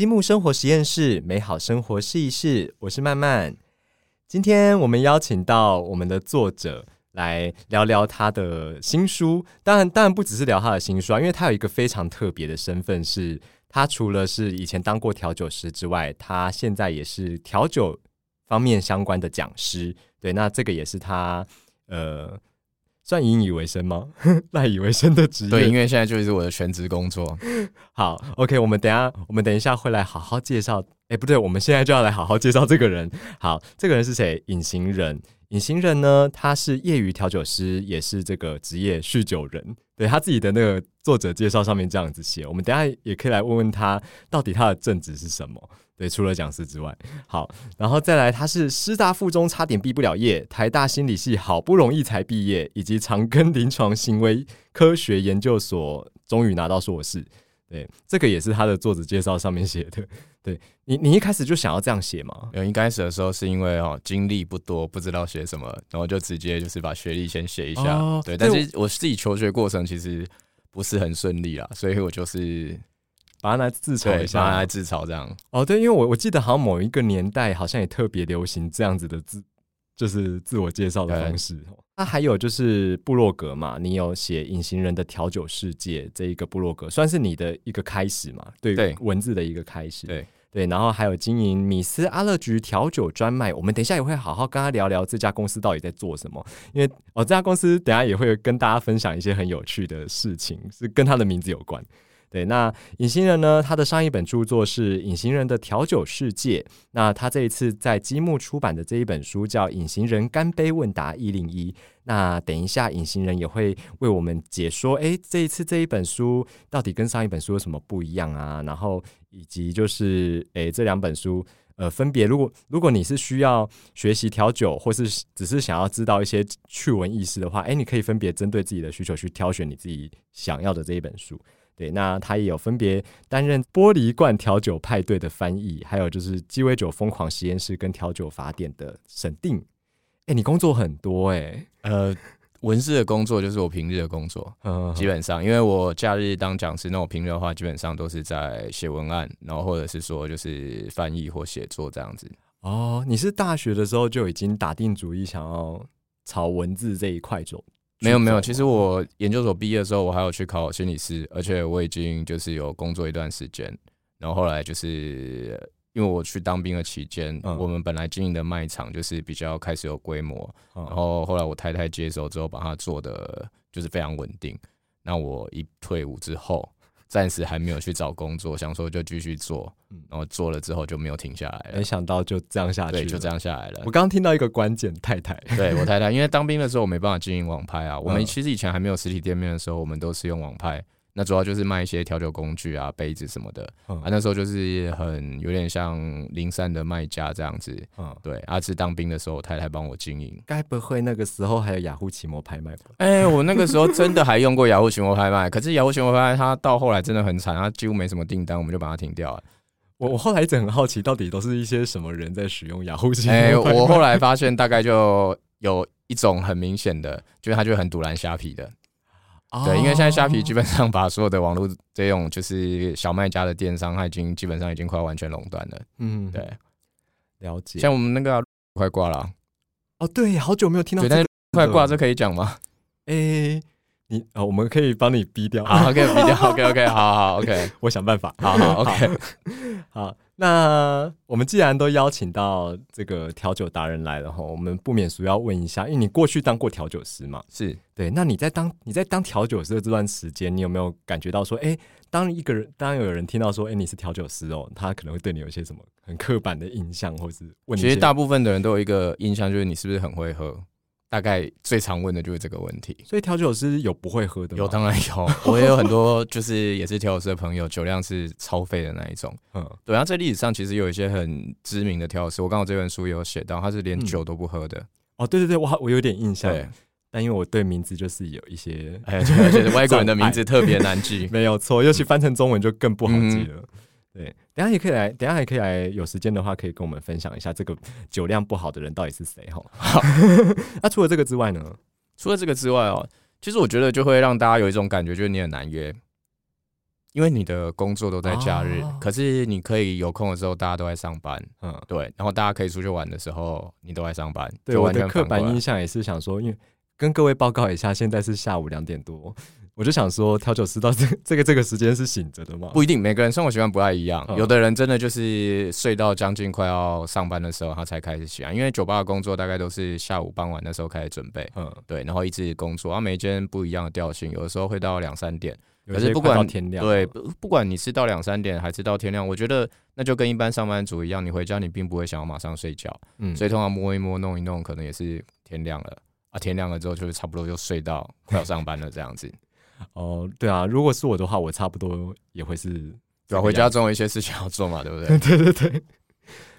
积木生活实验室，美好生活试一试。我是曼曼。今天我们邀请到我们的作者来聊聊他的新书。当然，当然不只是聊他的新书啊，因为他有一个非常特别的身份，是他除了是以前当过调酒师之外，他现在也是调酒方面相关的讲师。对，那这个也是他呃。算引以为生吗？赖以为生的职业。对，因为现在就是我的全职工作。好，OK，我们等下，我们等一下会来好好介绍。哎，不对，我们现在就要来好好介绍这个人。好，这个人是谁？隐形人。隐形人呢？他是业余调酒师，也是这个职业酗酒人。对他自己的那个作者介绍上面这样子写。我们等下也可以来问问他，到底他的正职是什么。对，除了讲师之外，好，然后再来，他是师大附中差点毕不了业，台大心理系好不容易才毕业，以及长庚临床行为科学研究所终于拿到硕士。对，这个也是他的作者介绍上面写的。对你，你一开始就想要这样写吗？有，一开始的时候是因为哦，经历不多，不知道写什么，然后就直接就是把学历先写一下。对，但是我自己求学过程其实不是很顺利啦，所以我就是。把它来自嘲一下，把它来自嘲这样。哦，对，因为我我记得好像某一个年代好像也特别流行这样子的自，就是自我介绍的方式。那还有就是部落格嘛，你有写《隐形人的调酒世界》这一个部落格，算是你的一个开始嘛？对，文字的一个开始。对对，然后还有经营米斯阿乐局调酒专卖，我们等一下也会好好跟他聊聊这家公司到底在做什么。因为哦，这家公司等下也会跟大家分享一些很有趣的事情，是跟他的名字有关。对，那隐形人呢？他的上一本著作是《隐形人的调酒世界》。那他这一次在积木出版的这一本书叫《隐形人干杯问答一零一》。那等一下，隐形人也会为我们解说，哎，这一次这一本书到底跟上一本书有什么不一样啊？然后以及就是，哎，这两本书，呃，分别如果如果你是需要学习调酒，或是只是想要知道一些趣闻轶事的话，哎，你可以分别针对自己的需求去挑选你自己想要的这一本书。对，那他也有分别担任玻璃罐调酒派对的翻译，还有就是鸡尾酒疯狂实验室跟调酒法典的审定。哎，你工作很多哎，呃，文字的工作就是我平日的工作，基本上，因为我假日当讲师，那我平日的话基本上都是在写文案，然后或者是说就是翻译或写作这样子。哦，你是大学的时候就已经打定主意想要朝文字这一块走？没有没有，其实我研究所毕业的时候，我还有去考心理师，而且我已经就是有工作一段时间。然后后来就是因为我去当兵的期间，我们本来经营的卖场就是比较开始有规模，然后后来我太太接手之后，把它做的就是非常稳定。那我一退伍之后。暂时还没有去找工作，想说就继续做，然后做了之后就没有停下来。没想到就这样下去，对，就这样下来了。我刚刚听到一个关键，太太，对我太太，因为当兵的时候我没办法经营网拍啊。我们其实以前还没有实体店面的时候，我们都是用网拍。那主要就是卖一些调酒工具啊、杯子什么的啊。那时候就是很有点像零散的卖家这样子。嗯，对。阿志当兵的时候，我太太帮我经营。该不会那个时候还有雅虎奇摩拍卖吧？哎，我那个时候真的还用过雅虎奇摩拍卖。可是雅虎奇摩拍卖它到后来真的很惨，它几乎没什么订单，我们就把它停掉了。我我后来一直很好奇，到底都是一些什么人在使用雅虎奇摩？哎，我后来发现大概就有一种很明显的，就是它就很堵拦虾皮的。对，因为现在虾皮基本上把所有的网络这种就是小卖家的电商，它已经基本上已经快完全垄断了。嗯，对，了解。像我们那个快挂了，哦，对，好久没有听到。快挂这可以讲吗？哎，你哦，我们可以帮你逼掉。好，可以逼掉。OK，OK，好好，OK，我想办法。好好，OK，好。那我们既然都邀请到这个调酒达人来了哈，我们不免俗要问一下，因为你过去当过调酒师嘛，是对。那你在当你在当调酒师的这段时间，你有没有感觉到说，哎，当一个人当有人听到说，哎，你是调酒师哦，他可能会对你有一些什么很刻板的印象，或是问？其实大部分的人都有一个印象，就是你是不是很会喝。大概最常问的就是这个问题，所以调酒师有不会喝的吗？有，当然有。我也有很多就是也是调酒师的朋友，酒量是超废的那一种。嗯，对。然后在历史上其实有一些很知名的调酒师，我刚好这本书有写到，他是连酒都不喝的。哦，对对对，我我有点印象。但因为我对名字就是有一些，哎，就是外国人的名字特别难记。没有错，尤其翻成中文就更不好记了。对，等下也可以来，等下也可以来，有时间的话可以跟我们分享一下这个酒量不好的人到底是谁哈。好，那除了这个之外呢？除了这个之外哦，其实我觉得就会让大家有一种感觉，就是你很难约。因为你的工作都在假日，可是你可以有空的时候，大家都在上班，嗯，对，然后大家可以出去玩的时候，你都在上班。对，我的刻板印象也是想说，因为跟各位报告一下，现在是下午两点多。我就想说，调酒师到这这个这个时间是醒着的吗？不一定，每个人生活习惯不太一样。有的人真的就是睡到将近快要上班的时候，他才开始起来。因为酒吧的工作大概都是下午傍晚的时候开始准备，嗯，对，然后一直工作，然后每间不一样的调性，有的时候会到两三点。可是不管天亮，对，不不管你是到两三点还是到天亮，我觉得那就跟一般上班族一样，你回家你并不会想要马上睡觉，嗯，所以通常摸一摸弄一弄，可能也是天亮了啊，天亮了之后就是差不多就睡到快要上班了这样子。哦，对啊，如果是我的话，我差不多也会是，对啊，回家总有一些事情要做嘛，对不对？对对对。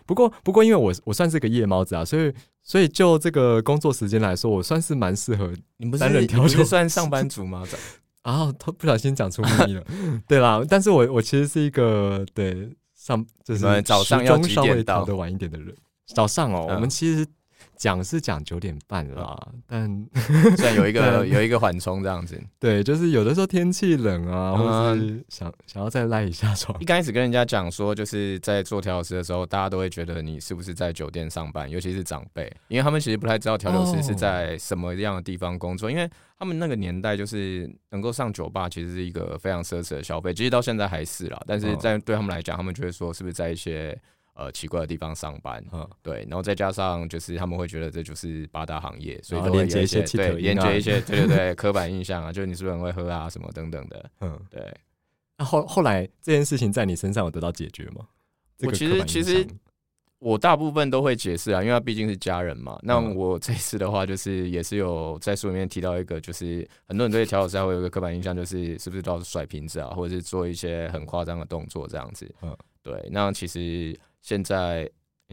不过不过，因为我我算是个夜猫子啊，所以所以就这个工作时间来说，我算是蛮适合。你不是你不是算上班 族吗？啊，他不小心讲出秘密了。对啦，但是我我其实是一个对上就是早上要稍微到的晚一点的人。早上哦，我们其实。讲是讲九点半啦，但 虽然有一个 有一个缓冲这样子，对，就是有的时候天气冷啊，或是想想要再赖一下床。一开始跟人家讲说，就是在做调酒师的时候，大家都会觉得你是不是在酒店上班，尤其是长辈，因为他们其实不太知道调酒师是在什么样的地方工作，因为他们那个年代就是能够上酒吧，其实是一个非常奢侈的消费，其实到现在还是啦，但是在对他们来讲，他们就会说是不是在一些。呃，奇怪的地方上班，嗯，对，然后再加上就是他们会觉得这就是八大行业，所以都连接一些对，连接一些 对对对刻板印象啊，就是你是不是很会喝啊什么等等的，嗯，对。那后后来这件事情在你身上有得到解决吗？我其实其实我大部分都会解释啊，因为他毕竟是家人嘛。那我这次的话，就是也是有在书里面提到一个，就是很多人对调酒师会有一个刻板印象，就是是不是都要甩瓶子啊，或者是做一些很夸张的动作这样子，嗯，对。那其实。现在，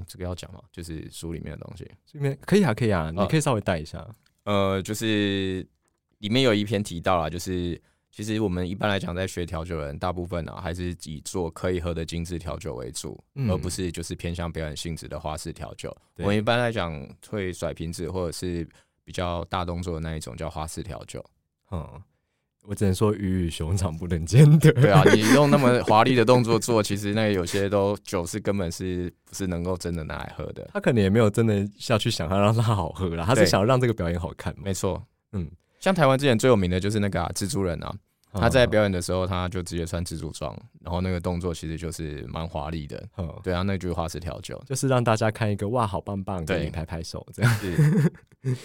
这个要讲吗？就是书里面的东西，里面可以啊，可以啊，你可以稍微带一下。呃，就是里面有一篇提到了，就是其实我们一般来讲，在学调酒人，大部分啊还是以做可以喝的精致调酒为主，而不是就是偏向表演性质的花式调酒。我们一般来讲会甩瓶子，或者是比较大动作的那一种叫花式调酒。嗯。我只能说鱼与熊掌不能兼得。对啊，你用那么华丽的动作做，其实那有些都酒是根本是不是能够真的拿来喝的。他可能也没有真的下去想要让它好喝啦，他是想要让这个表演好看。没错，嗯，像台湾之前最有名的就是那个蜘蛛人啊，他在表演的时候他就直接穿蜘蛛装，然后那个动作其实就是蛮华丽的。嗯，对啊，那句话是调酒，就是让大家看一个哇，好棒棒，给你拍拍手这样子。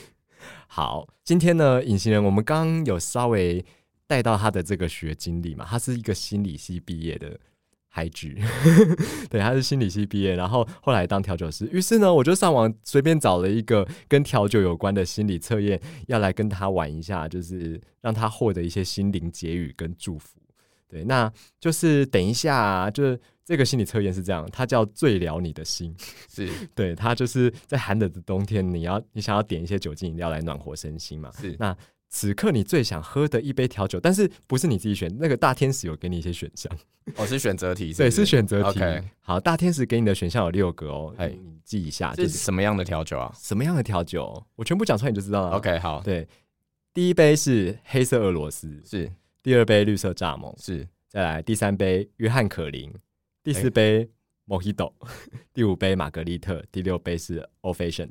好，今天呢，隐形人，我们刚有稍微。带到他的这个学经历嘛，他是一个心理系毕业的孩子，对，他是心理系毕业，然后后来当调酒师。于是呢，我就上网随便找了一个跟调酒有关的心理测验，要来跟他玩一下，就是让他获得一些心灵结语跟祝福。对，那就是等一下，啊就是这个心理测验是这样，它叫最了你的心，是 对，它就是在寒冷的冬天，你要你想要点一些酒精饮料来暖和身心嘛，是那。此刻你最想喝的一杯调酒，但是不是你自己选？那个大天使有给你一些选项，哦，是选择题，对，是选择题。好，大天使给你的选项有六个哦，哎，你记一下，这是什么样的调酒啊？什么样的调酒？我全部讲出来你就知道了。OK，好，对，第一杯是黑色俄罗斯，是；第二杯绿色蚱蜢，是；再来第三杯约翰可林，第四杯 Mojito，第五杯玛格丽特，第六杯是 Old Fashion。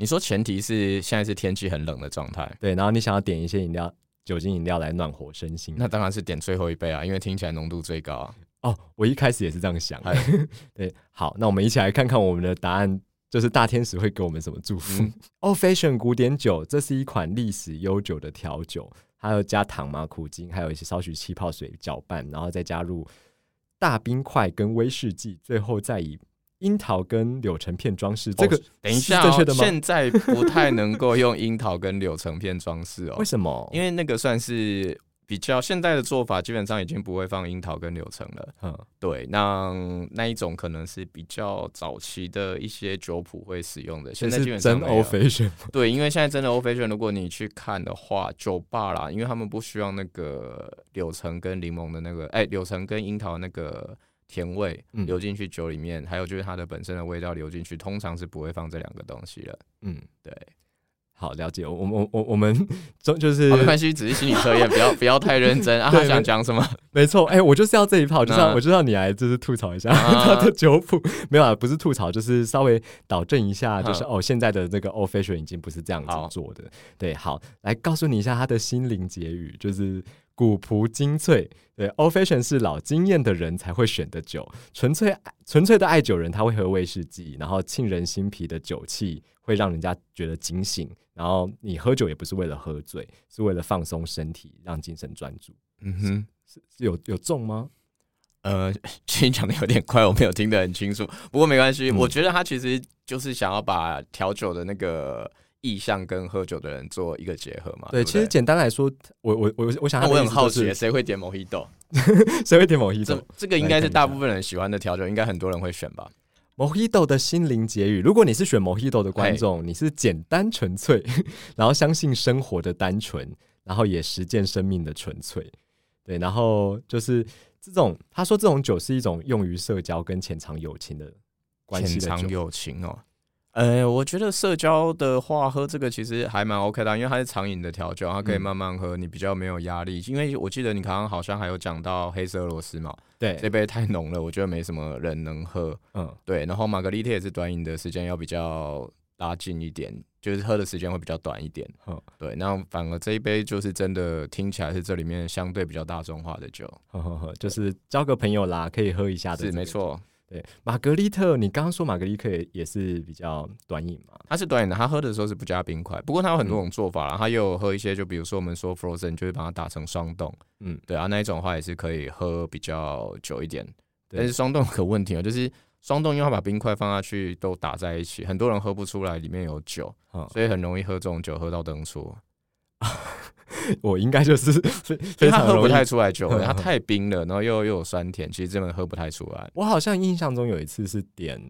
你说前提是现在是天气很冷的状态，对，然后你想要点一些饮料，酒精饮料来暖和身心，那当然是点最后一杯啊，因为听起来浓度最高啊。哦，我一开始也是这样想。对，好，那我们一起来看看我们的答案，就是大天使会给我们什么祝福。Old Fashion 古典酒，这是一款历史悠久的调酒，还有加糖嘛，苦精，还有一些少许气泡水搅拌，然后再加入大冰块跟威士忌，最后再以。樱桃跟柳橙片装饰，这个等一下，现在不太能够用樱桃跟柳橙片装饰哦。为什么？因为那个算是。比较现在的做法，基本上已经不会放樱桃跟柳橙了。嗯，对，那那一种可能是比较早期的一些酒谱会使用的。现在基本上真欧菲选。对，因为现在真的欧菲选，如果你去看的话，酒吧啦，因为他们不需要那个柳橙跟柠檬的那个，哎，柳橙跟樱桃那个甜味流进去酒里面，还有就是它的本身的味道流进去，通常是不会放这两个东西了。嗯，对。好，了解。我我我我们 中就是没关系，只是心理测验，不要 不要太认真啊。他想讲什么？没错，哎，我就是要这一炮，就是我就要你来，就是吐槽一下 他的酒谱。没有啊，不是吐槽，就是稍微导正一下，就是哦，现在的这个 fashion 已经不是这样子做的。对，好，来告诉你一下他的心灵结语，就是古朴精粹。对，old fashion 是老经验的人才会选的酒，纯粹纯粹的爱酒人他会喝威士忌，然后沁人心脾的酒气会让人家觉得警醒。然后你喝酒也不是为了喝醉，是为了放松身体，让精神专注。嗯哼，是有有中吗？呃，其实讲的有点快，我没有听得很清楚。不过没关系，我觉得他其实就是想要把调酒的那个意向跟喝酒的人做一个结合嘛。对，其实简单来说，我我我我想，我很好奇，谁会点某一豆？谁会点某一豆？这个应该是大部分人喜欢的调酒，应该很多人会选吧。Mojito 的心灵结语，如果你是选 Mojito 的观众，你是简单纯粹，然后相信生活的单纯，然后也实践生命的纯粹，对，然后就是这种，他说这种酒是一种用于社交跟浅尝友情的关系的酒，友情哦。呃，我觉得社交的话，喝这个其实还蛮 OK 的，因为它是长饮的调酒，它可以慢慢喝，你比较没有压力。因为我记得你刚刚好像还有讲到黑色俄罗斯嘛，对，这杯太浓了，我觉得没什么人能喝。嗯，对。然后玛格丽特也是短饮的时间要比较拉近一点，就是喝的时间会比较短一点。嗯，对。那反而这一杯就是真的听起来是这里面相对比较大众化的酒，呵呵呵，就是交个朋友啦，可以喝一下的。是没错。对，玛格丽特，你刚刚说玛格丽特也也是比较短饮嘛？它是短饮的，它喝的时候是不加冰块。不过它有很多种做法啦，它又有喝一些，就比如说我们说 frozen，就会把它打成霜冻。嗯，对啊，那一种的话也是可以喝比较久一点。但是霜冻有个问题啊，就是霜冻因为把冰块放下去都打在一起，很多人喝不出来里面有酒，所以很容易喝这种酒喝到灯出。我应该就是 非常喝不太出来酒，它太冰了，然后又又有酸甜，其实真的喝不太出来。我好像印象中有一次是点，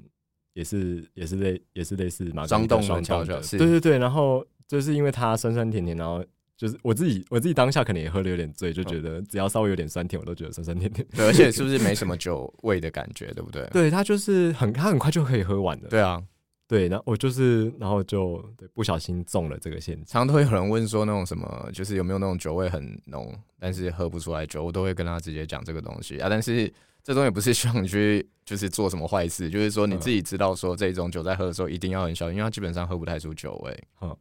也是也是类也是类似马霜冻双调酒，对对对。然后就是因为它酸酸甜甜，然后就是我自己我自己当下可能也喝的有点醉，就觉得只要稍微有点酸甜，我都觉得酸酸甜甜。对，而且 是不是没什么酒味的感觉，对不对？对，它就是很它很快就可以喝完的。对啊。对，然后我就是，然后就对不小心中了这个陷阱。常常都会有人问说，那种什么，就是有没有那种酒味很浓，但是喝不出来酒，我都会跟他直接讲这个东西啊。但是这东西不是希望你去就是做什么坏事，就是说你自己知道说这种酒在喝的时候一定要很小心，因为它基本上喝不太出酒味。嗯，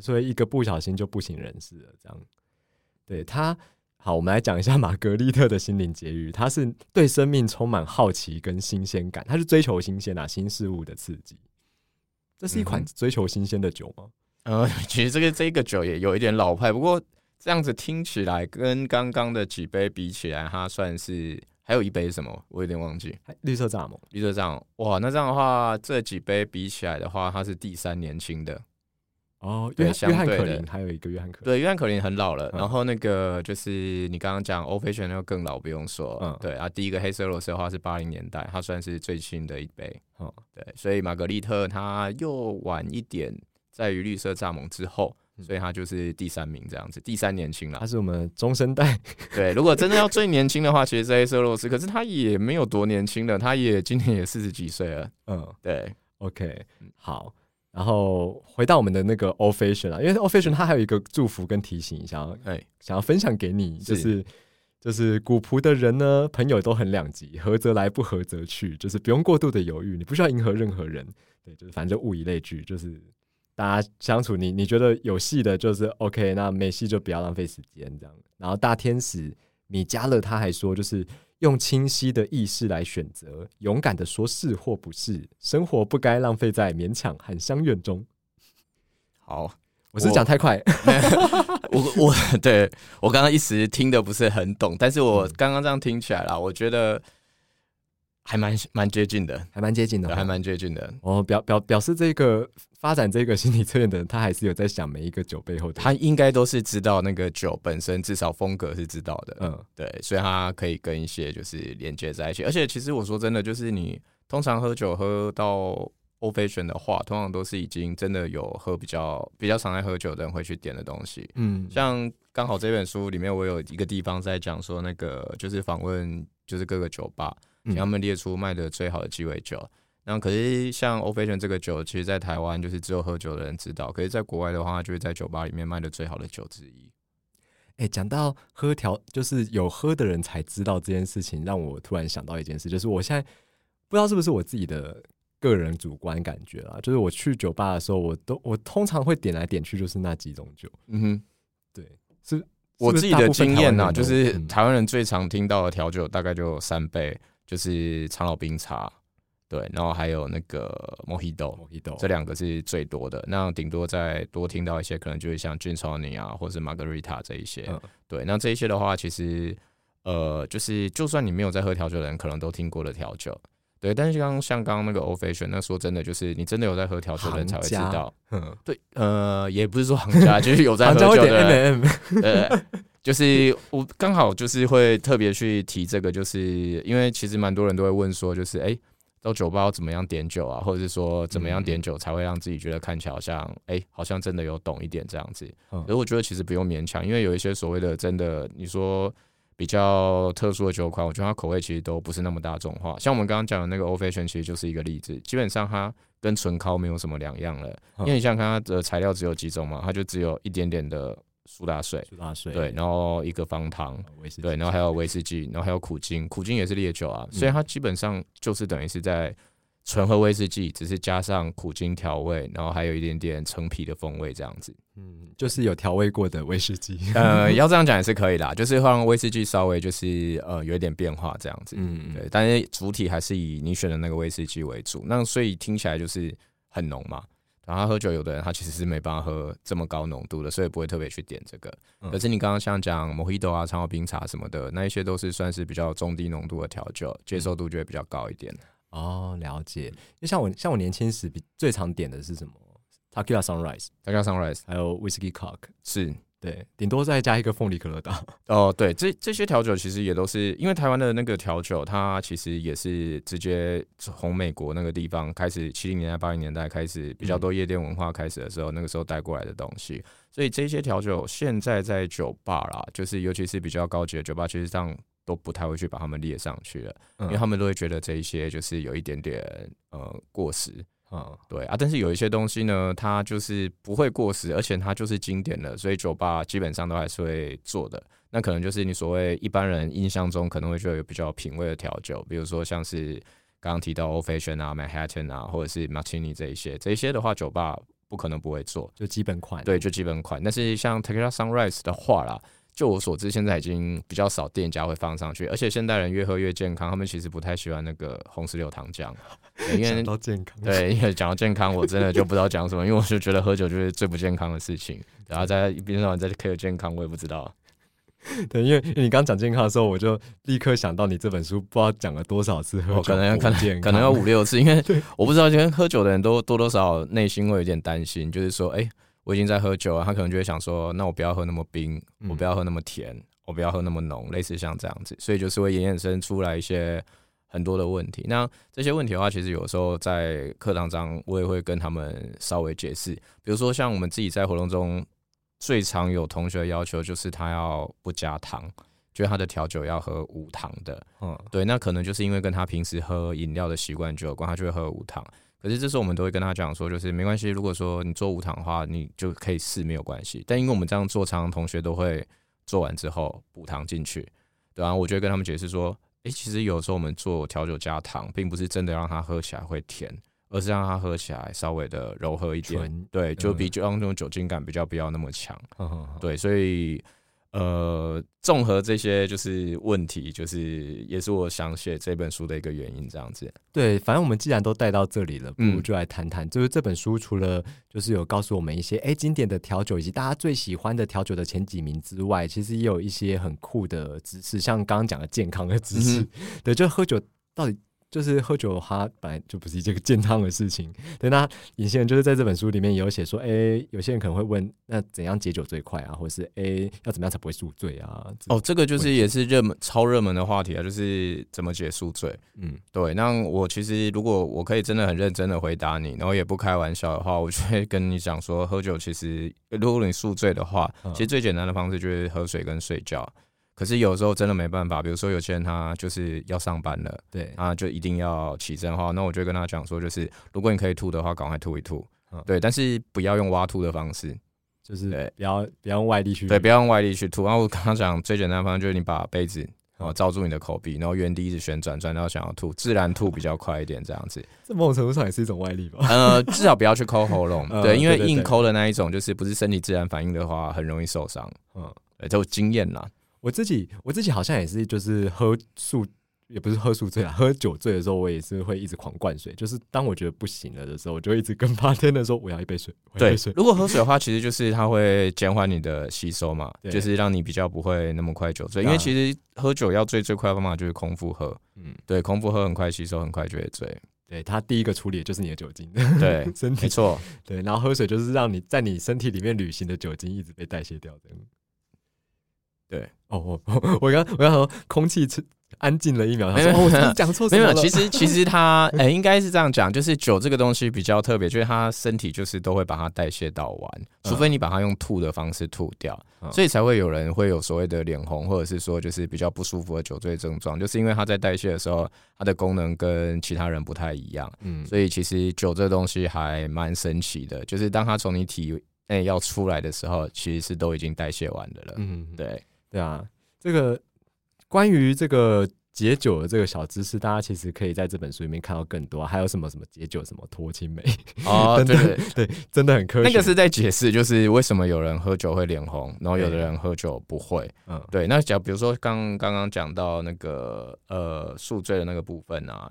所以一个不小心就不省人事了。这样，对他好，我们来讲一下玛格丽特的心灵结语。他是对生命充满好奇跟新鲜感，他是追求新鲜啊，新事物的刺激。这是一款追求新鲜的酒吗？呃，其实这个这个酒也有一点老派，不过这样子听起来跟刚刚的几杯比起来，它算是还有一杯什么？我有点忘记。绿色蚱蜢，绿色蚱蜢。哇，那这样的话，这几杯比起来的话，它是第三年轻的。哦，约约翰可林还有一个约翰可对约翰可林很老了，然后那个就是你刚刚讲欧菲选要更老，不用说，嗯，对啊，第一个黑色罗斯的话是八零年代，它算是最新的一杯，哦，对，所以玛格丽特它又晚一点，在于绿色蚱蜢之后，所以他就是第三名这样子，第三年轻了，他是我们中生代，对，如果真的要最年轻的话，其实是黑色罗斯，可是他也没有多年轻了，他也今年也四十几岁了，嗯，对，OK，好。然后回到我们的那个 fashion 啊，因为 fashion 它还有一个祝福跟提醒，想要哎想要分享给你，就是就是古朴的人呢，朋友都很两极，合则来，不合则去，就是不用过度的犹豫，你不需要迎合任何人，对，就是反正物以类聚，就是大家相处，你你觉得有戏的，就是 OK，那没戏就不要浪费时间这样。然后大天使米加勒他还说，就是。用清晰的意识来选择，勇敢的说是或不是，生活不该浪费在勉强和相怨中。好，我是讲太快，我 我对我刚刚一时听的不是很懂，但是我刚刚这样听起来啦，我觉得还蛮蛮接近的，还蛮接近的，还蛮接近的。哦，表表表示这个。发展这个心理测验的人，他还是有在想每一个酒背后的，他应该都是知道那个酒本身至少风格是知道的，嗯，对，所以他可以跟一些就是连接在一起。而且其实我说真的，就是你通常喝酒喝到 old fashion 的话，通常都是已经真的有喝比较比较常爱喝酒的人会去点的东西。嗯，像刚好这本书里面我有一个地方在讲说，那个就是访问就是各个酒吧，他们列出卖的最好的鸡尾酒。那可是像 Old Fashion 这个酒，其实，在台湾就是只有喝酒的人知道，可是在国外的话，就是在酒吧里面卖的最好的酒之一。哎，讲到喝调，就是有喝的人才知道这件事情，让我突然想到一件事，就是我现在不知道是不是我自己的个人主观感觉啦，就是我去酒吧的时候，我都我通常会点来点去就是那几种酒。嗯哼，对，是我自己的经验呐，就是台湾人最常听到的调酒大概就三杯，就是长岛冰茶。对，然后还有那个 Mojito，Mojito 这两个是最多的。那顶多再多听到一些，可能就是像 Gin Tonic 啊，或者是 Margarita 这一些。对，那这一些的话，其实呃，就是就算你没有在喝调酒的人，可能都听过的调酒。对，但是刚像刚刚那个 Fashion，那说真的，就是你真的有在喝调酒的人才会知道。嗯，对，呃，也不是说行家，就是有在喝酒的人。呃，就是我刚好就是会特别去提这个，就是因为其实蛮多人都会问说，就是哎。到酒吧要怎么样点酒啊，或者是说怎么样点酒才会让自己觉得看起来好像哎，好像真的有懂一点这样子。而我觉得其实不用勉强，因为有一些所谓的真的，你说比较特殊的酒款，我觉得它口味其实都不是那么大众化。像我们刚刚讲的那个 Old Fashion，其实就是一个例子，基本上它跟纯烤没有什么两样了。因为你想看它的材料只有几种嘛，它就只有一点点的。苏打水，苏打水，对，然后一个方糖，对，然后还有威士忌，然后还有苦精，苦精也是烈酒啊，所以它基本上就是等于是在纯喝威士忌，只是加上苦精调味，然后还有一点点陈皮的风味这样子，嗯，就是有调味过的威士忌，呃，要这样讲也是可以啦，就是让威士忌稍微就是呃有一点变化这样子，嗯，对，但是主体还是以你选的那个威士忌为主，那所以听起来就是很浓嘛。然后喝酒，有的人他其实是没办法喝这么高浓度的，所以不会特别去点这个。可是你刚刚像讲摩希多啊、长岛冰茶什么的，那一些都是算是比较中低浓度的调酒，接受度就会比较高一点。哦，了解。就像我像我年轻时比最常点的是什么？Tequila Sunrise，Tequila Sunrise，还有 Whiskey Cock，是。对，顶多再加一个凤梨可乐岛。哦，对，这这些调酒其实也都是因为台湾的那个调酒，它其实也是直接从美国那个地方开始，七零年代、八零年代开始比较多夜店文化开始的时候，那个时候带过来的东西。所以这些调酒现在在酒吧啦，就是尤其是比较高级的酒吧，其实上都不太会去把它们列上去了，因为他们都会觉得这一些就是有一点点呃过时。嗯，对啊，但是有一些东西呢，它就是不会过时，而且它就是经典的，所以酒吧基本上都还是会做的。那可能就是你所谓一般人印象中可能会觉得有比较品味的调酒，比如说像是刚刚提到 Old Fashion 啊、Manhattan 啊，或者是 Martini 这一些，这一些的话，酒吧不可能不会做，就基本款。对，就基本款。但是像 Tequila Sunrise 的话啦。就我所知，现在已经比较少店家会放上去，而且现代人越喝越健康，他们其实不太喜欢那个红石榴糖浆。因为到健康，对，因为讲到健康，我真的就不知道讲什么，因为我就觉得喝酒就是最不健康的事情。然后在一边上在 care 健康，我也不知道。对，因为你刚讲健康的时候，我就立刻想到你这本书，不知道讲了多少次喝酒，可能可能可能要五六次，因为 我不知道，因为喝酒的人都多多少内心会有点担心，就是说，哎，我已经在喝酒了，他可能就会想说，那我不要喝那么冰，我不要喝那么甜。我不要喝那么浓，类似像这样子，所以就是会衍生出来一些很多的问题。那这些问题的话，其实有时候在课堂上我也会跟他们稍微解释。比如说，像我们自己在活动中最常有同学要求，就是他要不加糖，就是他的调酒要喝无糖的。嗯，对，那可能就是因为跟他平时喝饮料的习惯就有关，他就会喝无糖。可是这时候我们都会跟他讲说，就是没关系，如果说你做无糖的话，你就可以试，没有关系。但因为我们这样做，常常同学都会。做完之后补糖进去，对啊，我就跟他们解释说，哎，其实有时候我们做调酒加糖，并不是真的让它喝起来会甜，而是让它喝起来稍微的柔和一点，对，就比就让这种酒精感比较不要那么强，对，所以。呃，综合这些就是问题，就是也是我想写这本书的一个原因。这样子，对，反正我们既然都带到这里了，不如就来谈谈。就是这本书除了就是有告诉我们一些哎经典的调酒以及大家最喜欢的调酒的前几名之外，其实也有一些很酷的知识，像刚刚讲的健康的知识。对，就喝酒到底。就是喝酒，它本来就不是一件健康的事情。对，那尹先生就是在这本书里面有写说，哎，有些人可能会问，那怎样解酒最快啊？或者是哎，要怎么样才不会宿醉啊？哦，这个就是也是热门、超热门的话题啊，就是怎么解宿醉。嗯，对。那我其实如果我可以真的很认真的回答你，然后也不开玩笑的话，我就会跟你讲说，喝酒其实如果你宿醉的话，其实最简单的方式就是喝水跟睡觉。可是有时候真的没办法，比如说有些人他就是要上班了，对啊，就一定要起身的话。那我就跟他讲说，就是如果你可以吐的话，赶快吐一吐，嗯对，但是不要用挖吐的方式，就是不要不要用外力去，对，不要用外力去吐。然后我刚刚讲最简单的方式就是你把杯子。然后罩住你的口鼻，然后原地一直旋转，转到想要吐，自然吐比较快一点，这样子。这某种程度上也是一种外力吧？呃，至少不要去抠喉咙，对，因为硬抠的那一种，就是不是身体自然反应的话，很容易受伤。嗯，就经验啦。我自己，我自己好像也是，就是喝宿。也不是喝宿醉啊，喝酒醉的时候，我也是会一直狂灌水。就是当我觉得不行了的时候，我就一直跟 八天的说我要一杯水。对，如果喝水的话，其实就是它会减缓你的吸收嘛，就是让你比较不会那么快酒醉。因为其实喝酒要醉最快的方法就是空腹喝。嗯，对，空腹喝很快吸收，很快就会醉。对，它第一个处理的就是你的酒精。对，身体没错。对，然后喝水就是让你在你身体里面旅行的酒精一直被代谢掉的。对，哦，我 我刚我刚说空气吃。安静了一秒，他说：“我讲错，没有。其实 其实他，哎，应该是这样讲，就是酒这个东西比较特别，就是他身体就是都会把它代谢到完，除非你把它用吐的方式吐掉，所以才会有人会有所谓的脸红，或者是说就是比较不舒服的酒醉症状，就是因为他在代谢的时候，它的功能跟其他人不太一样。嗯，所以其实酒这东西还蛮神奇的，就是当它从你体内要出来的时候，其实是都已经代谢完的了。嗯，对，对啊，这个。”关于这个解酒的这个小知识，大家其实可以在这本书里面看到更多。还有什么什么解酒，什么脱青梅哦，对对对，真的很科学。那个是在解释，就是为什么有人喝酒会脸红，然后有的人喝酒不会。嗯，对。那讲比如说刚刚刚讲到那个呃宿醉的那个部分啊，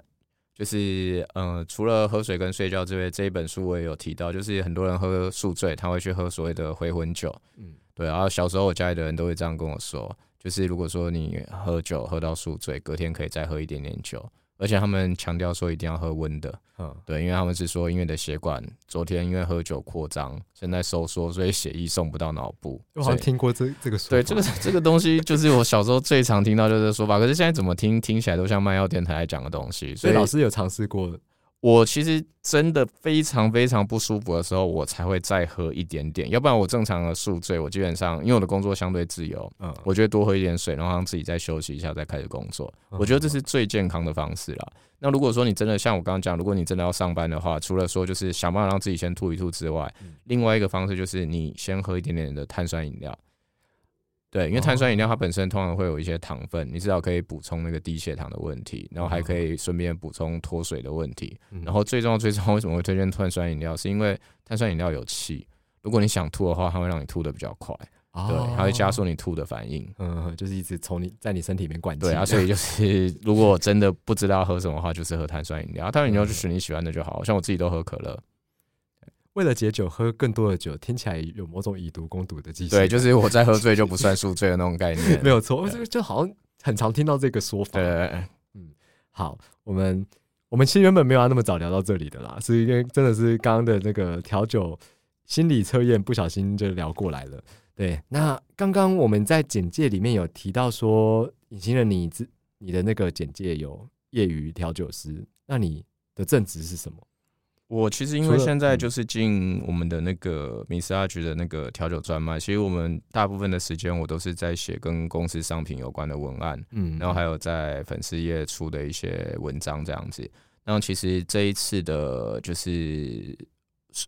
就是呃除了喝水跟睡觉之外，这一本书我也有提到，就是很多人喝宿醉，他会去喝所谓的回魂酒。嗯，对。然后小时候我家里的人都会这样跟我说。就是如果说你喝酒喝到宿醉，隔天可以再喝一点点酒，而且他们强调说一定要喝温的，嗯，对，因为他们是说因为的血管昨天因为喝酒扩张，现在收缩，所以血液送不到脑部。我好像听过这这个说对，这个这个东西就是我小时候最常听到就是说法，可是现在怎么听听起来都像卖药电台讲的东西，所以老师有尝试过。我其实真的非常非常不舒服的时候，我才会再喝一点点，要不然我正常的宿醉，我基本上因为我的工作相对自由，嗯，我觉得多喝一点水，然后让自己再休息一下，再开始工作，我觉得这是最健康的方式了。那如果说你真的像我刚刚讲，如果你真的要上班的话，除了说就是想办法让自己先吐一吐之外，另外一个方式就是你先喝一点点的碳酸饮料。对，因为碳酸饮料它本身通常会有一些糖分，你至少可以补充那个低血糖的问题，然后还可以顺便补充脱水的问题。然后最重要、最重要，为什么会推荐碳酸饮料？是因为碳酸饮料有气，如果你想吐的话，它会让你吐的比较快，对，它会加速你吐的反应。嗯，就是一直从你在你身体里面灌气。对啊，所以就是如果真的不知道喝什么的话，就是喝碳酸饮料。碳酸饮料就选你喜欢的就好，像我自己都喝可乐。为了解酒，喝更多的酒，听起来有某种以毒攻毒的迹象。对，就是我在喝醉就不算 宿醉的那种概念。没有错，就就好像很常听到这个说法。对，嗯，好，我们我们其实原本没有要那么早聊到这里的啦，是因为真的是刚刚的那个调酒心理测验不小心就聊过来了。对，那刚刚我们在简介里面有提到说，隐形人，你自你的那个简介有业余调酒师，那你的正职是什么？我其实因为现在就是进我们的那个米斯阿局的那个调酒专卖，其实我们大部分的时间我都是在写跟公司商品有关的文案，嗯，然后还有在粉丝页出的一些文章这样子。然后其实这一次的，就是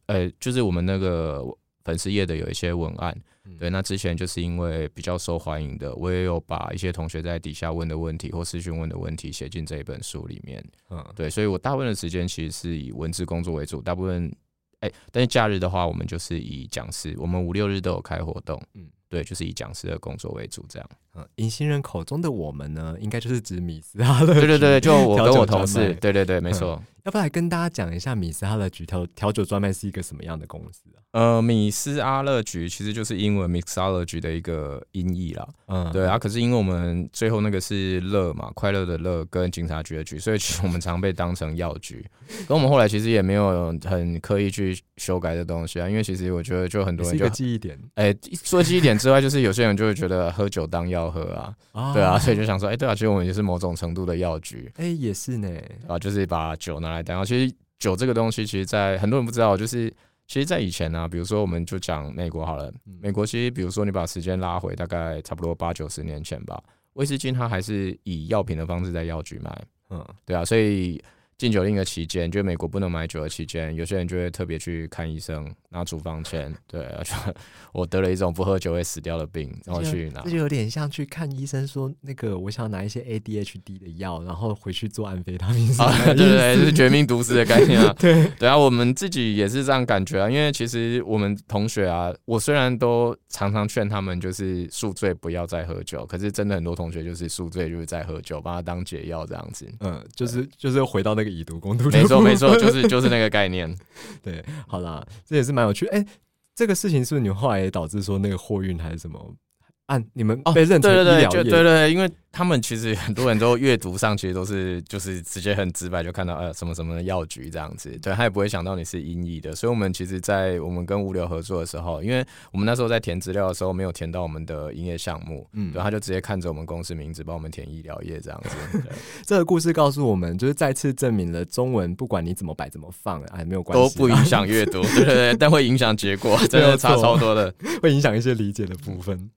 呃，就是我们那个粉丝页的有一些文案。对，那之前就是因为比较受欢迎的，我也有把一些同学在底下问的问题或私讯问的问题写进这一本书里面。嗯，对，所以我大部分的时间其实是以文字工作为主，大部分，哎，但是假日的话，我们就是以讲师，我们五六日都有开活动。嗯。对，就是以讲师的工作为主，这样。嗯，隐形人口中的我们呢，应该就是指米斯哈勒。对对对，就我跟我同事。对对对，没错。要不来跟大家讲一下米斯哈勒局调调酒专卖是一个什么样的公司啊？呃，米斯阿勒局其实就是英文 mixology 的一个音译啦。嗯，对啊。可是因为我们最后那个是乐嘛，快乐的乐跟警察局的局，所以其实我们常被当成药局。跟我们后来其实也没有很刻意去修改的东西啊，因为其实我觉得就很多人就记忆点。哎，说记忆点。之外，就是有些人就会觉得喝酒当药喝啊，对啊，所以就想说，哎，对啊，其实我们也是某种程度的药局，哎，也是呢，啊，就是把酒拿来当药。其实酒这个东西，其实，在很多人不知道，就是其实，在以前呢，比如说我们就讲美国好了，美国其实比如说你把时间拉回大概差不多八九十年前吧，威士忌它还是以药品的方式在药局卖，嗯，对啊，所以。禁酒令的期间，就美国不能买酒的期间，有些人就会特别去看医生，拿处方签。对，就我得了一种不喝酒会死掉的病，然后去拿。这就有点像去看医生，说那个我想拿一些 ADHD 的药，然后回去做安非他命。对对对，是绝命毒师的概念啊。对对啊，我们自己也是这样感觉啊。因为其实我们同学啊，我虽然都常常劝他们就是宿醉不要再喝酒，可是真的很多同学就是宿醉就是在喝酒，把它当解药这样子。嗯，就是就是回到那个。以毒攻毒，没错没错，就是就是那个概念。对，好啦，这也是蛮有趣。哎，这个事情是不是你后来也导致说那个货运还是什么？按你们被认成医疗业，对对，因为。他们其实很多人都阅读上其实都是 就是直接很直白就看到呃什么什么的药局这样子，对他也不会想到你是音译的，所以我们其实，在我们跟物流合作的时候，因为我们那时候在填资料的时候没有填到我们的营业项目，嗯，对，他就直接看着我们公司名字帮我们填医疗业这样子。这个故事告诉我们，就是再次证明了中文不管你怎么摆怎么放，哎，没有关系，都不影响阅读，对对对，但会影响结果，真的差超多的，会影响一些理解的部分。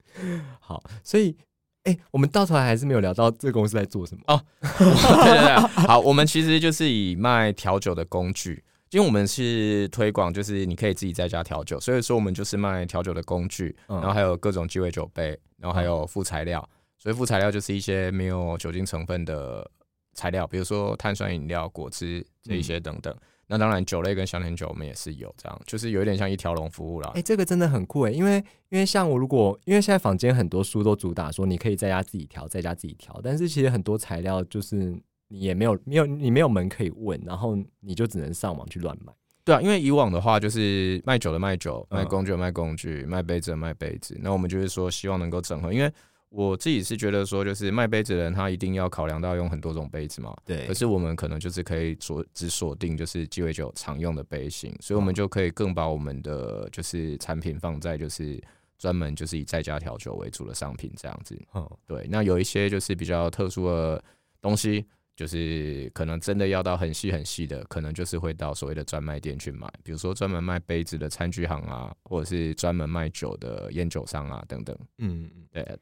好，所以。哎，我们到头来还是没有聊到这个公司在做什么哦。对对对，好，我们其实就是以卖调酒的工具，因为我们是推广，就是你可以自己在家调酒，所以说我们就是卖调酒的工具，然后还有各种鸡尾酒杯，然后还有副材料，所以副材料就是一些没有酒精成分的材料，比如说碳酸饮料、果汁这一些等等。那当然，酒类跟香甜酒我们也是有这样，就是有一点像一条龙服务啦。哎，这个真的很酷哎，因为因为像我如果因为现在坊间很多书都主打说你可以在家自己调，在家自己调，但是其实很多材料就是你也没有没有你没有门可以问，然后你就只能上网去乱买。对啊，因为以往的话就是卖酒的卖酒，卖工具的卖工具，卖杯子的卖杯子。那我们就是说希望能够整合，因为。我自己是觉得说，就是卖杯子的人，他一定要考量到用很多种杯子嘛。对。可是我们可能就是可以锁只锁定就是鸡尾酒常用的杯型，所以我们就可以更把我们的就是产品放在就是专门就是以在家调酒为主的商品这样子。嗯。对。那有一些就是比较特殊的东西，就是可能真的要到很细很细的，可能就是会到所谓的专卖店去买，比如说专门卖杯子的餐具行啊，或者是专门卖酒的烟酒商啊等等。嗯嗯。对。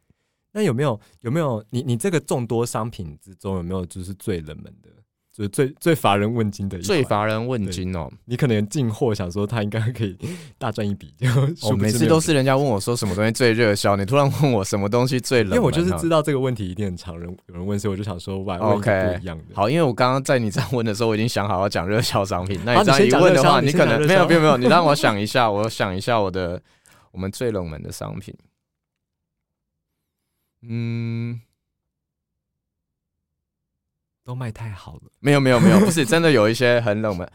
那有没有有没有你你这个众多商品之中有没有就是最冷门的，就是最最乏人问津的？最乏人问津哦！你可能进货想说他应该可以 大赚一笔，我每次都是人家问我说什么东西最热销，你突然问我什么东西最冷？因为我就是知道这个问题一定很常人有人问，所以我就想说问问不一样的。好，因为我刚刚在你这样问的时候，我已经想好要讲热销商品。那你这样一问的话，你可能没有没有没有，你让我想一下，我想一下我的我们最冷门的商品。嗯，都卖太好了。没有没有没有，不是真的有一些很冷门。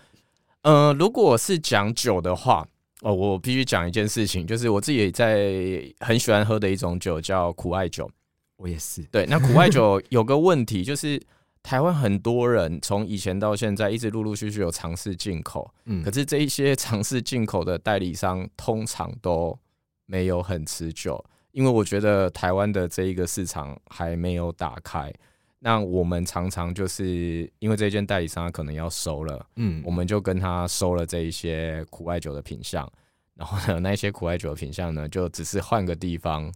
呃，如果是讲酒的话，哦，我必须讲一件事情，就是我自己在很喜欢喝的一种酒叫苦艾酒。我也是。对，那苦艾酒 有个问题，就是台湾很多人从以前到现在一直陆陆续续有尝试进口，嗯，可是这一些尝试进口的代理商通常都没有很持久。因为我觉得台湾的这一个市场还没有打开，那我们常常就是因为这件代理商可能要收了，嗯，我们就跟他收了这一些苦艾酒的品相，然后呢，那些苦艾酒的品相呢，就只是换个地方。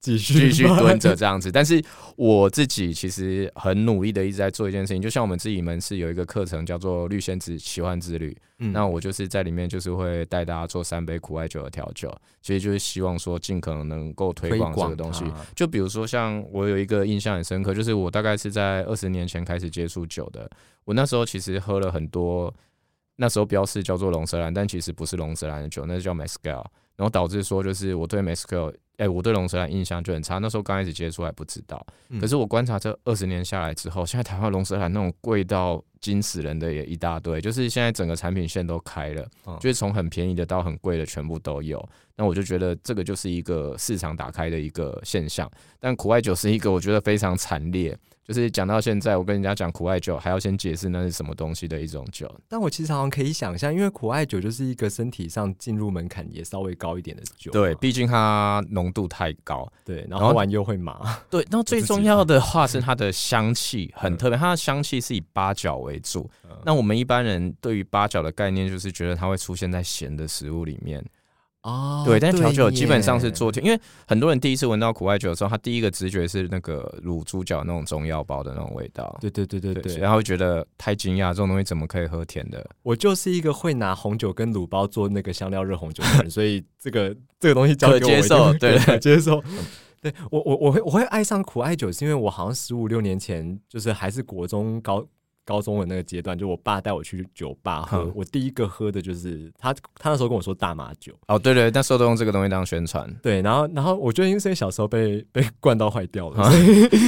继续继续蹲着这样子，但是我自己其实很努力的一直在做一件事情，就像我们自己门市有一个课程叫做绿仙子奇幻之旅，那我就是在里面就是会带大家做三杯苦艾酒的调酒，其实就是希望说尽可能能够推广这个东西。就比如说像我有一个印象很深刻，就是我大概是在二十年前开始接触酒的，我那时候其实喝了很多，那时候标示叫做龙舌兰，但其实不是龙舌兰的酒，那是叫 Mescal，然后导致说就是我对 Mescal。哎，我对龙舌兰印象就很差。那时候刚开始接触还不知道，可是我观察这二十年下来之后，现在台湾龙舌兰那种贵到惊死人的也一大堆。就是现在整个产品线都开了，就是从很便宜的到很贵的全部都有。那我就觉得这个就是一个市场打开的一个现象。但苦艾酒是一个我觉得非常惨烈。就是讲到现在，我跟人家讲苦艾酒，还要先解释那是什么东西的一种酒。但我其实好像可以想象，因为苦艾酒就是一个身体上进入门槛也稍微高一点的酒。对，毕竟它浓度太高。对，然后完又会麻。对，然后最重要的话是它的香气很特别，它的香气是以八角为主。那我们一般人对于八角的概念，就是觉得它会出现在咸的食物里面。哦，对，但是调酒基本上是做甜，因为很多人第一次闻到苦艾酒的时候，他第一个直觉是那个卤猪脚那种中药包的那种味道。对对对对对，然后觉得太惊讶，这种东西怎么可以喝甜的？我就是一个会拿红酒跟卤包做那个香料热红酒的人，所以这个这个东西交给我 接受，对接受。对我我我会我会爱上苦艾酒，是因为我好像十五六年前就是还是国中高。高中的那个阶段，就我爸带我去酒吧喝，我第一个喝的就是他，他那时候跟我说大麻酒。哦，对对，那时候都用这个东西当宣传。对，然后然后我觉得因为小时候被被灌到坏掉了，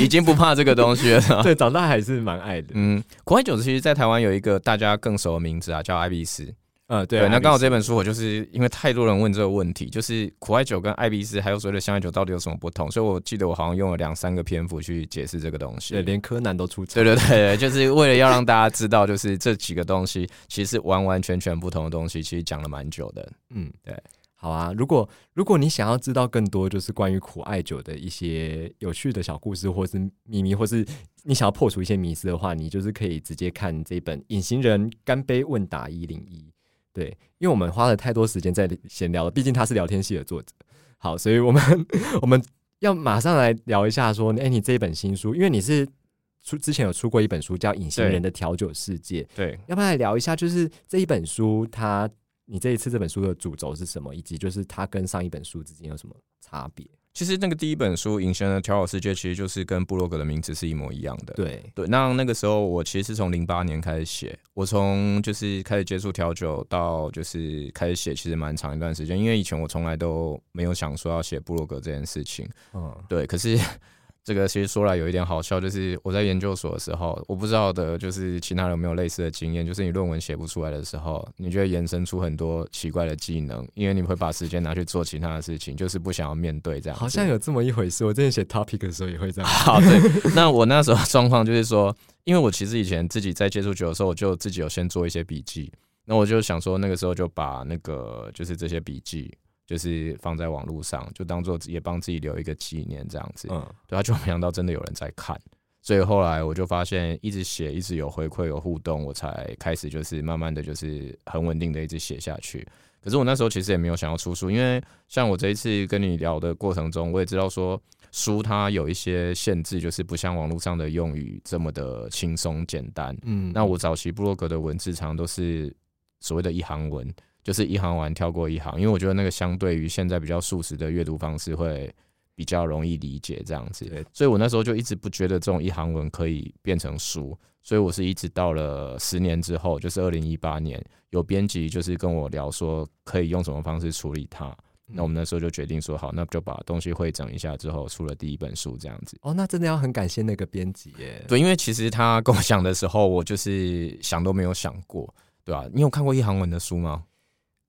已经不怕这个东西了。对，长大还是蛮爱的。嗯，国外酒其实，在台湾有一个大家更熟的名字啊，叫艾比斯。嗯，对，那刚好这本书我就是因为太多人问这个问题，就是苦艾酒跟艾比斯还有所谓的香艾酒到底有什么不同，所以我记得我好像用了两三个篇幅去解释这个东西。对，连柯南都出。对对对，就是为了要让大家知道，就是这几个东西其实是完完全全不同的东西，其实讲了蛮久的。嗯，对，好啊，如果如果你想要知道更多就是关于苦艾酒的一些有趣的小故事，或是秘密，或是你想要破除一些迷思的话，你就是可以直接看这本《隐形人干杯问答一零一》。对，因为我们花了太多时间在闲聊了，毕竟他是聊天系的作者。好，所以我们我们要马上来聊一下，说，哎，你这一本新书，因为你是出之前有出过一本书叫《隐形人的调酒世界》，对，要不要来聊一下，就是这一本书，它你这一次这本书的主轴是什么，以及就是它跟上一本书之间有什么差别？其实那个第一本书《隐形的调酒世界》其实就是跟布洛格的名字是一模一样的。对对，那那个时候我其实是从零八年开始写，我从就是开始接触调酒到就是开始写，其实蛮长一段时间。因为以前我从来都没有想说要写布洛格这件事情。嗯，对，可是。这个其实说来有一点好笑，就是我在研究所的时候，我不知道的就是其他人有没有类似的经验，就是你论文写不出来的时候，你就会延伸出很多奇怪的技能，因为你会把时间拿去做其他的事情，就是不想要面对这样。好像有这么一回事，我之前写 topic 的时候也会这样。好，对。那我那时候状况就是说，因为我其实以前自己在接触酒的时候，我就自己有先做一些笔记，那我就想说，那个时候就把那个就是这些笔记。就是放在网络上，就当做也帮自己留一个纪念这样子。嗯，对，他就没想到真的有人在看，所以后来我就发现，一直写，一直有回馈，有互动，我才开始就是慢慢的就是很稳定的一直写下去。可是我那时候其实也没有想要出书，因为像我这一次跟你聊的过程中，我也知道说书它有一些限制，就是不像网络上的用语这么的轻松简单。嗯，那我早期布洛格的文字常都是所谓的一行文。就是一行完跳过一行，因为我觉得那个相对于现在比较速食的阅读方式会比较容易理解这样子，所以我那时候就一直不觉得这种一行文可以变成书，所以我是一直到了十年之后，就是二零一八年，有编辑就是跟我聊说可以用什么方式处理它，那我们那时候就决定说好，那就把东西汇整一下之后出了第一本书这样子。哦，那真的要很感谢那个编辑耶。对，因为其实他跟我讲的时候，我就是想都没有想过，对吧？你有看过一行文的书吗？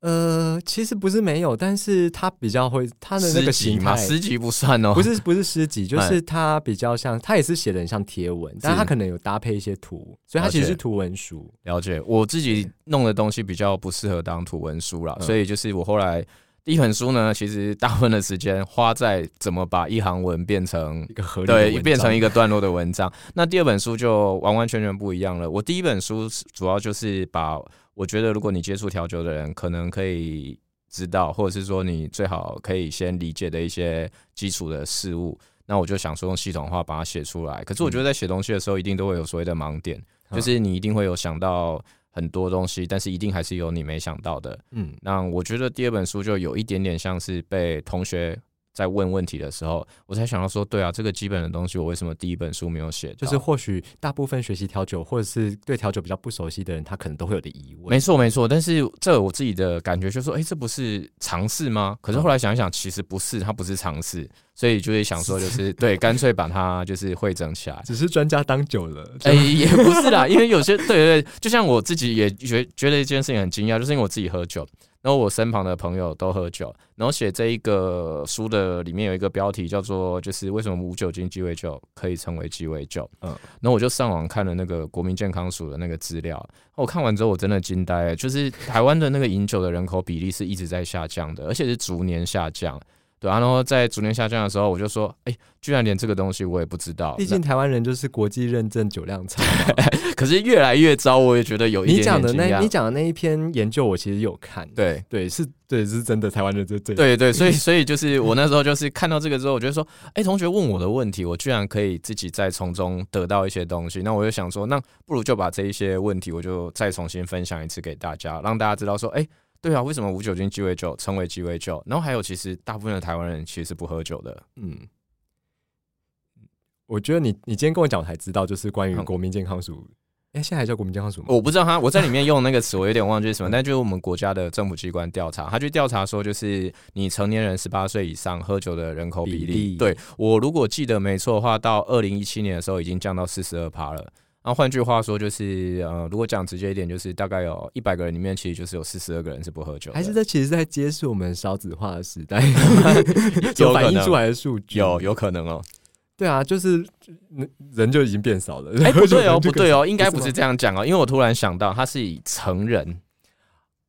呃，其实不是没有，但是他比较会他的那个形态，诗集不算哦，不是不是诗集，就是他比较像，他也是写的很像贴文，但他可能有搭配一些图，所以他其实是图文书。了解，我自己弄的东西比较不适合当图文书啦，所以就是我后来第一本书呢，其实大部分的时间花在怎么把一行文变成一个合理对，变成一个段落的文章。那第二本书就完完全全不一样了。我第一本书主要就是把。我觉得，如果你接触调酒的人，可能可以知道，或者是说你最好可以先理解的一些基础的事物。那我就想说，用系统化把它写出来。可是我觉得，在写东西的时候，一定都会有所谓的盲点，就是你一定会有想到很多东西，但是一定还是有你没想到的。嗯，那我觉得第二本书就有一点点像是被同学。在问问题的时候，我才想到说，对啊，这个基本的东西，我为什么第一本书没有写？就是或许大部分学习调酒或者是对调酒比较不熟悉的人，他可能都会有的疑问。没错，没错。但是这我自己的感觉就是说，哎，这不是尝试吗？可是后来想一想，其实不是，它不是尝试，所以就是想说，就是 对，干脆把它就是汇整起来。只是专家当久了，哎，也不是啦，因为有些对对，就像我自己也觉觉得一件事情很惊讶，就是因为我自己喝酒。然后我身旁的朋友都喝酒，然后写这一个书的里面有一个标题叫做“就是为什么无酒精鸡尾酒可以成为鸡尾酒”。嗯，然后我就上网看了那个国民健康署的那个资料，我看完之后我真的惊呆，就是台湾的那个饮酒的人口比例是一直在下降的，而且是逐年下降。对啊，然后在逐年下降的时候，我就说，哎，居然连这个东西我也不知道。毕竟台湾人就是国际认证酒量差，可是越来越糟，我也觉得有一点。你讲的那，你讲的那一篇研究，我其实有看。对对，是，对，是真的，台湾人这这。对对，所以 所以就是我那时候就是看到这个之后，我觉得说，哎，同学问我的问题，我居然可以自己再从中得到一些东西，那我就想说，那不如就把这一些问题，我就再重新分享一次给大家，让大家知道说，哎。对啊，为什么无酒精鸡尾酒称为鸡尾酒？然后还有，其实大部分的台湾人其实是不喝酒的。嗯，我觉得你你今天跟我讲，我才知道，就是关于国民健康署。哎，现在还叫国民健康署吗？我不知道他，我在里面用那个词，我有点忘记什么。但就是我们国家的政府机关调查，他去调查说，就是你成年人十八岁以上喝酒的人口比例。对我如果记得没错的话，到二零一七年的时候已经降到四十二趴了。那换句话说，就是呃，如果讲直接一点，就是大概有一百个人里面，其实就是有四十二个人是不喝酒。还是这其实在揭示我们少子化的时代，有反映出来的数据，有有可能哦。对啊，就是人就已经变少了。哎，不对哦，不对哦，应该不是这样讲哦。因为我突然想到，他是以成人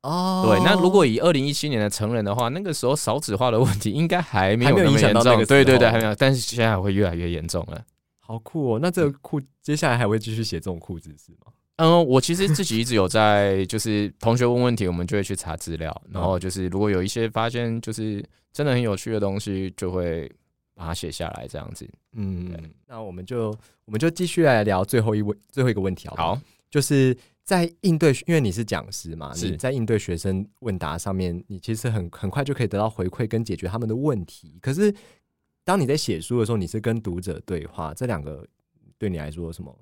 哦。对，那如果以二零一七年的成人的话，那个时候少子化的问题应该还没有那么严重。对对对，还没有。但是现在会越来越严重了。好酷哦！那这个裤接下来还会继续写这种裤子是吗？嗯，我其实自己一直有在，就是同学问问题，我们就会去查资料，然后就是如果有一些发现，就是真的很有趣的东西，就会把它写下来，这样子。嗯，那我们就我们就继续来聊最后一问最后一个问题好，好，就是在应对，因为你是讲师嘛，你在应对学生问答上面，你其实很很快就可以得到回馈跟解决他们的问题，可是。当你在写书的时候，你是跟读者对话，这两个对你来说有什么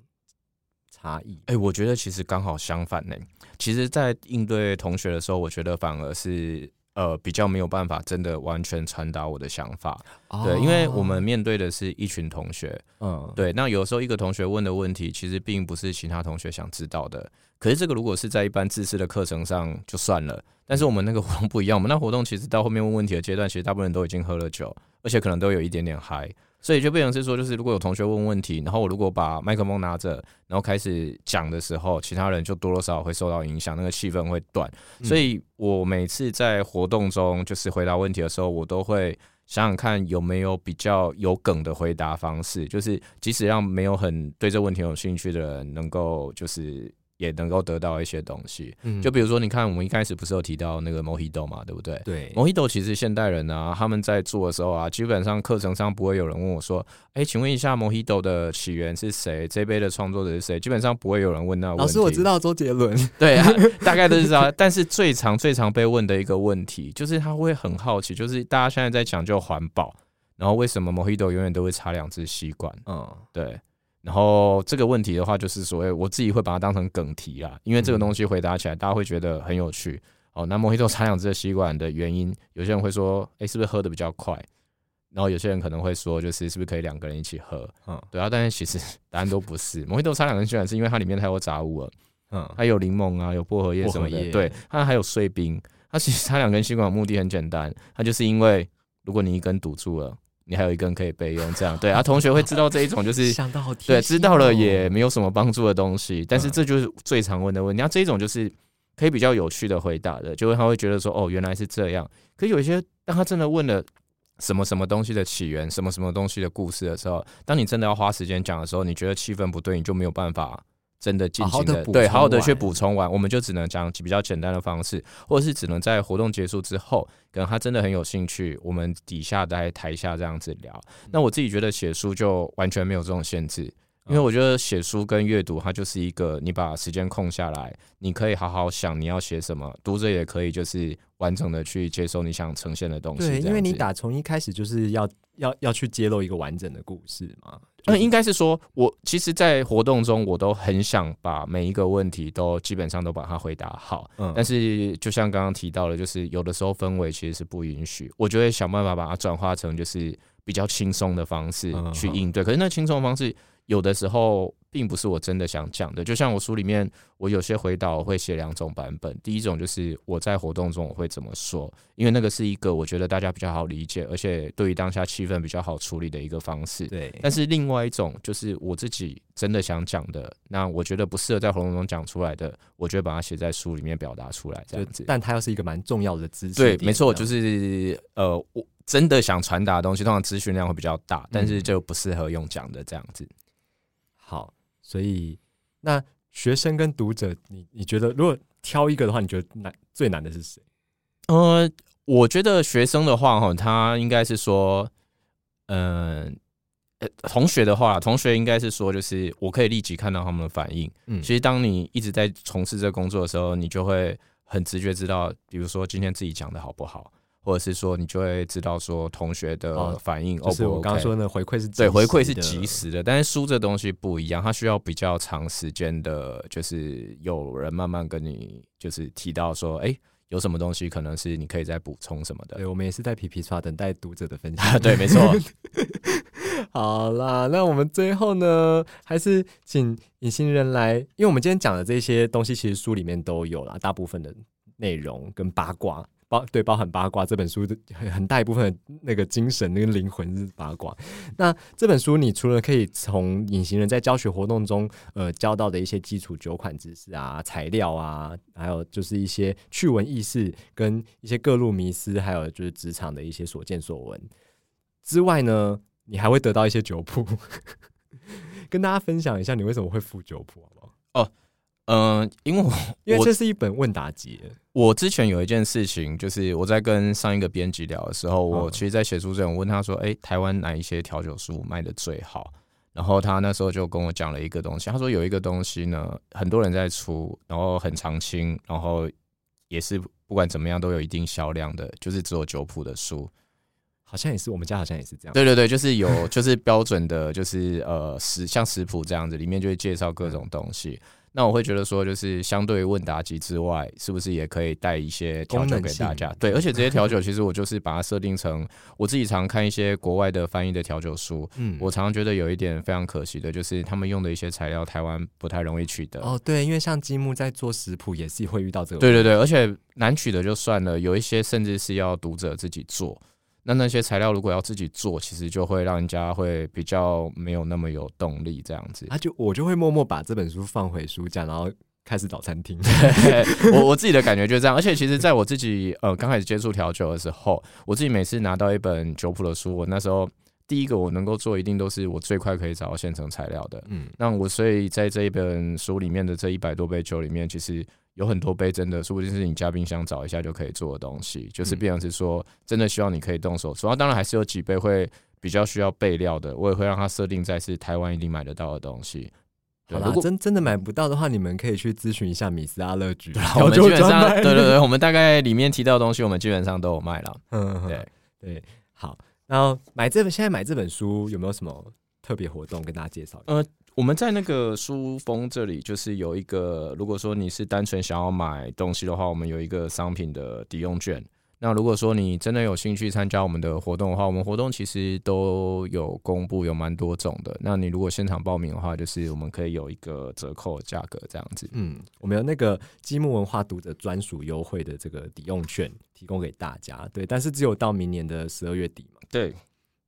差异？哎，我觉得其实刚好相反呢。其实，在应对同学的时候，我觉得反而是呃比较没有办法真的完全传达我的想法。对，因为我们面对的是一群同学，嗯，对。那有时候一个同学问的问题，其实并不是其他同学想知道的。可是这个如果是在一般自私的课程上就算了，但是我们那个活动不一样，我 们那活动其实到后面问问题的阶段，其实大部分人都已经喝了酒。而且可能都有一点点嗨，所以就变成是说，就是如果有同学问问题，然后我如果把麦克风拿着，然后开始讲的时候，其他人就多多少少会受到影响，那个气氛会断。所以我每次在活动中就是回答问题的时候，我都会想想看有没有比较有梗的回答方式，就是即使让没有很对这问题有兴趣的人能够就是。也能够得到一些东西，嗯就比如说，你看我们一开始不是有提到那个 Mojito 嘛，对不对？对，，Mojito 其实现代人啊，他们在做的时候啊，基本上课程上不会有人问我说：“哎，请问一下 Mojito 的起源是谁？这杯的创作者是谁？”基本上不会有人问那问题。老师，我知道周杰伦，对，啊 大概都是知道。但是最常、最常被问的一个问题，就是他会很好奇，就是大家现在在讲究环保，然后为什么 Mojito 永远都会插两只吸管？嗯，对。然后这个问题的话，就是所谓我自己会把它当成梗题啦，因为这个东西回答起来大家会觉得很有趣。哦，那莫希豆插两支吸管的原因，有些人会说，哎，是不是喝的比较快？然后有些人可能会说，就是是不是可以两个人一起喝？嗯，对啊，但是其实 答案都不是。莫希豆插两根吸管是因为它里面太多杂物了，嗯，它有柠檬啊，有薄荷叶什么的，对，它还有碎冰。它其实 插两根吸管的目的很简单，它就是因为如果你一根堵住了。你还有一根可以备用，这样对啊，同学会知道这一种就是 对，知道了也没有什么帮助的东西，但是这就是最常问的问题。那这一种就是可以比较有趣的回答的，就会他会觉得说哦，原来是这样。可有一些当他真的问了什么什么东西的起源，什么什么东西的故事的时候，当你真的要花时间讲的时候，你觉得气氛不对，你就没有办法。真的进行的对，好好的去补充完，我们就只能讲比较简单的方式，或者是只能在活动结束之后，可能他真的很有兴趣，我们底下在台下这样子聊。那我自己觉得写书就完全没有这种限制。因为我觉得写书跟阅读，它就是一个你把时间空下来，你可以好好想你要写什么，读者也可以就是完整的去接受你想呈现的东西。对，因为你打从一开始就是要要要去揭露一个完整的故事嘛。那应该是说，我其实，在活动中，我都很想把每一个问题都基本上都把它回答好。嗯，但是就像刚刚提到的，就是有的时候氛围其实是不允许，我就会想办法把它转化成就是比较轻松的方式去应对。可是那轻松的方式。有的时候并不是我真的想讲的，就像我书里面，我有些回答我会写两种版本。第一种就是我在活动中我会怎么说，因为那个是一个我觉得大家比较好理解，而且对于当下气氛比较好处理的一个方式。对。但是另外一种就是我自己真的想讲的，那我觉得不适合在活动中讲出来的，我就会把它写在书里面表达出来，这样子。但它又是一个蛮重要的知识。对，没错，就是呃，我真的想传达的东西，通常资讯量会比较大，但是就不适合用讲的这样子。好，所以那学生跟读者，你你觉得如果挑一个的话，你觉得难最难的是谁？呃，我觉得学生的话，哈，他应该是说，嗯。呃，同学的话，同学应该是说，就是我可以立即看到他们的反应。嗯，其实当你一直在从事这个工作的时候，你就会很直觉知道，比如说今天自己讲的好不好，或者是说你就会知道说同学的反应。就是我刚刚说的回馈是对回馈是及时的，但是书这东西不一样，它需要比较长时间的，就是有人慢慢跟你就是提到说，哎。有什么东西可能是你可以再补充什么的？对，我们也是在皮皮刷等待读者的分享。对，没错。好啦，那我们最后呢，还是请隐形人来，因为我们今天讲的这些东西，其实书里面都有啦，大部分的内容跟八卦。包对包含八卦这本书的很很大一部分那个精神那个灵魂是八卦。那这本书你除了可以从隐形人在教学活动中呃教到的一些基础酒款知识啊、材料啊，还有就是一些趣闻轶事跟一些各路迷思，还有就是职场的一些所见所闻之外呢，你还会得到一些酒谱，跟大家分享一下你为什么会附酒谱，好不好？哦。嗯，因为我 因为这是一本问答集。我之前有一件事情，就是我在跟上一个编辑聊的时候，我其实，在写书之前，我问他说：“哎，台湾哪一些调酒书卖的最好？”然后他那时候就跟我讲了一个东西，他说有一个东西呢，很多人在出，然后很常青，然后也是不管怎么样都有一定销量的，就是只有酒谱的书，好像也是我们家好像也是这样。对对对，就是有就是标准的，就是呃食像食谱这样子，里面就会介绍各种东西。那我会觉得说，就是相对于问答集之外，是不是也可以带一些调酒给大家？对，而且这些调酒其实我就是把它设定成我自己常看一些国外的翻译的调酒书。嗯，我常常觉得有一点非常可惜的，就是他们用的一些材料，台湾不太容易取得。哦，对，因为像积木在做食谱也是会遇到这个。对对对，而且难取的就算了，有一些甚至是要读者自己做。那那些材料如果要自己做，其实就会让人家会比较没有那么有动力这样子。他就我就会默默把这本书放回书架，然后开始找餐厅。我我自己的感觉就是这样。而且其实在我自己呃刚开始接触调酒的时候，我自己每次拿到一本酒谱的书，我那时候第一个我能够做，一定都是我最快可以找到现成材料的。嗯，那我所以在这一本书里面的这一百多杯酒里面，其实。有很多杯真的，说不定是你家冰箱找一下就可以做的东西，就是变成是说真的希望你可以动手主要。当然还是有几杯会比较需要备料的，我也会让它设定在是台湾一定买得到的东西。好啦，真真的买不到的话，你们可以去咨询一下米斯阿乐局。我们基本上，对对对，我们大概里面提到的东西，我们基本上都有卖了。嗯，对对，好。然后买这本，现在买这本书有没有什么特别活动跟大家介绍？呃。我们在那个书封这里，就是有一个，如果说你是单纯想要买东西的话，我们有一个商品的抵用券。那如果说你真的有兴趣参加我们的活动的话，我们活动其实都有公布，有蛮多种的。那你如果现场报名的话，就是我们可以有一个折扣价格这样子。嗯，我们有那个积木文化读者专属优惠的这个抵用券提供给大家。对，但是只有到明年的十二月底嘛。对。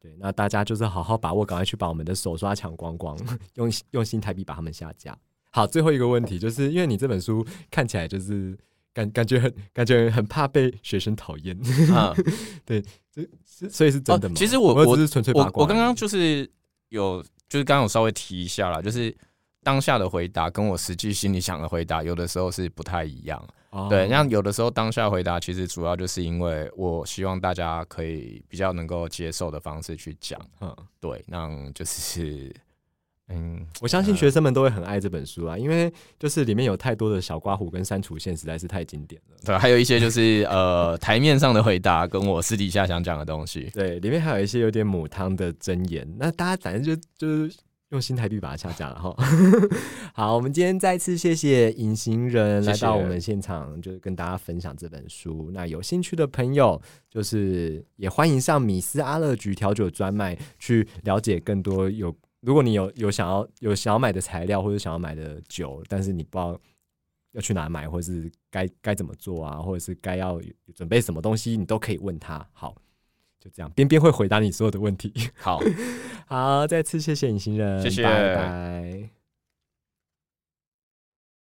对，那大家就是好好把握，赶快去把我们的手刷抢光光，用用新台币把他们下架。好，最后一个问题，就是因为你这本书看起来就是感感觉很感觉很怕被学生讨厌啊。对，这所以是真的吗？其实我我是纯粹八卦。我刚刚就是有就是刚刚有稍微提一下啦，就是当下的回答跟我实际心里想的回答有的时候是不太一样。对，那有的时候当下回答，其实主要就是因为我希望大家可以比较能够接受的方式去讲，嗯，对，那就是，嗯，我相信学生们都会很爱这本书啊，因为就是里面有太多的小刮胡跟删除线，实在是太经典了。对，还有一些就是 呃台面上的回答，跟我私底下想讲的东西。对，里面还有一些有点母汤的箴言，那大家反正就就是。用新台币把它下架了哈。好，我们今天再次谢谢隐形人来到我们现场，就是跟大家分享这本书。那有兴趣的朋友，就是也欢迎上米斯阿乐局调酒专卖去了解更多。有如果你有有想要有想要买的材料或者想要买的酒，但是你不知道要去哪买，或者是该该怎么做啊，或者是该要准备什么东西，你都可以问他。好。就这样，边边会回答你所有的问题。好，好，再次谢谢隐形人，谢谢，拜拜。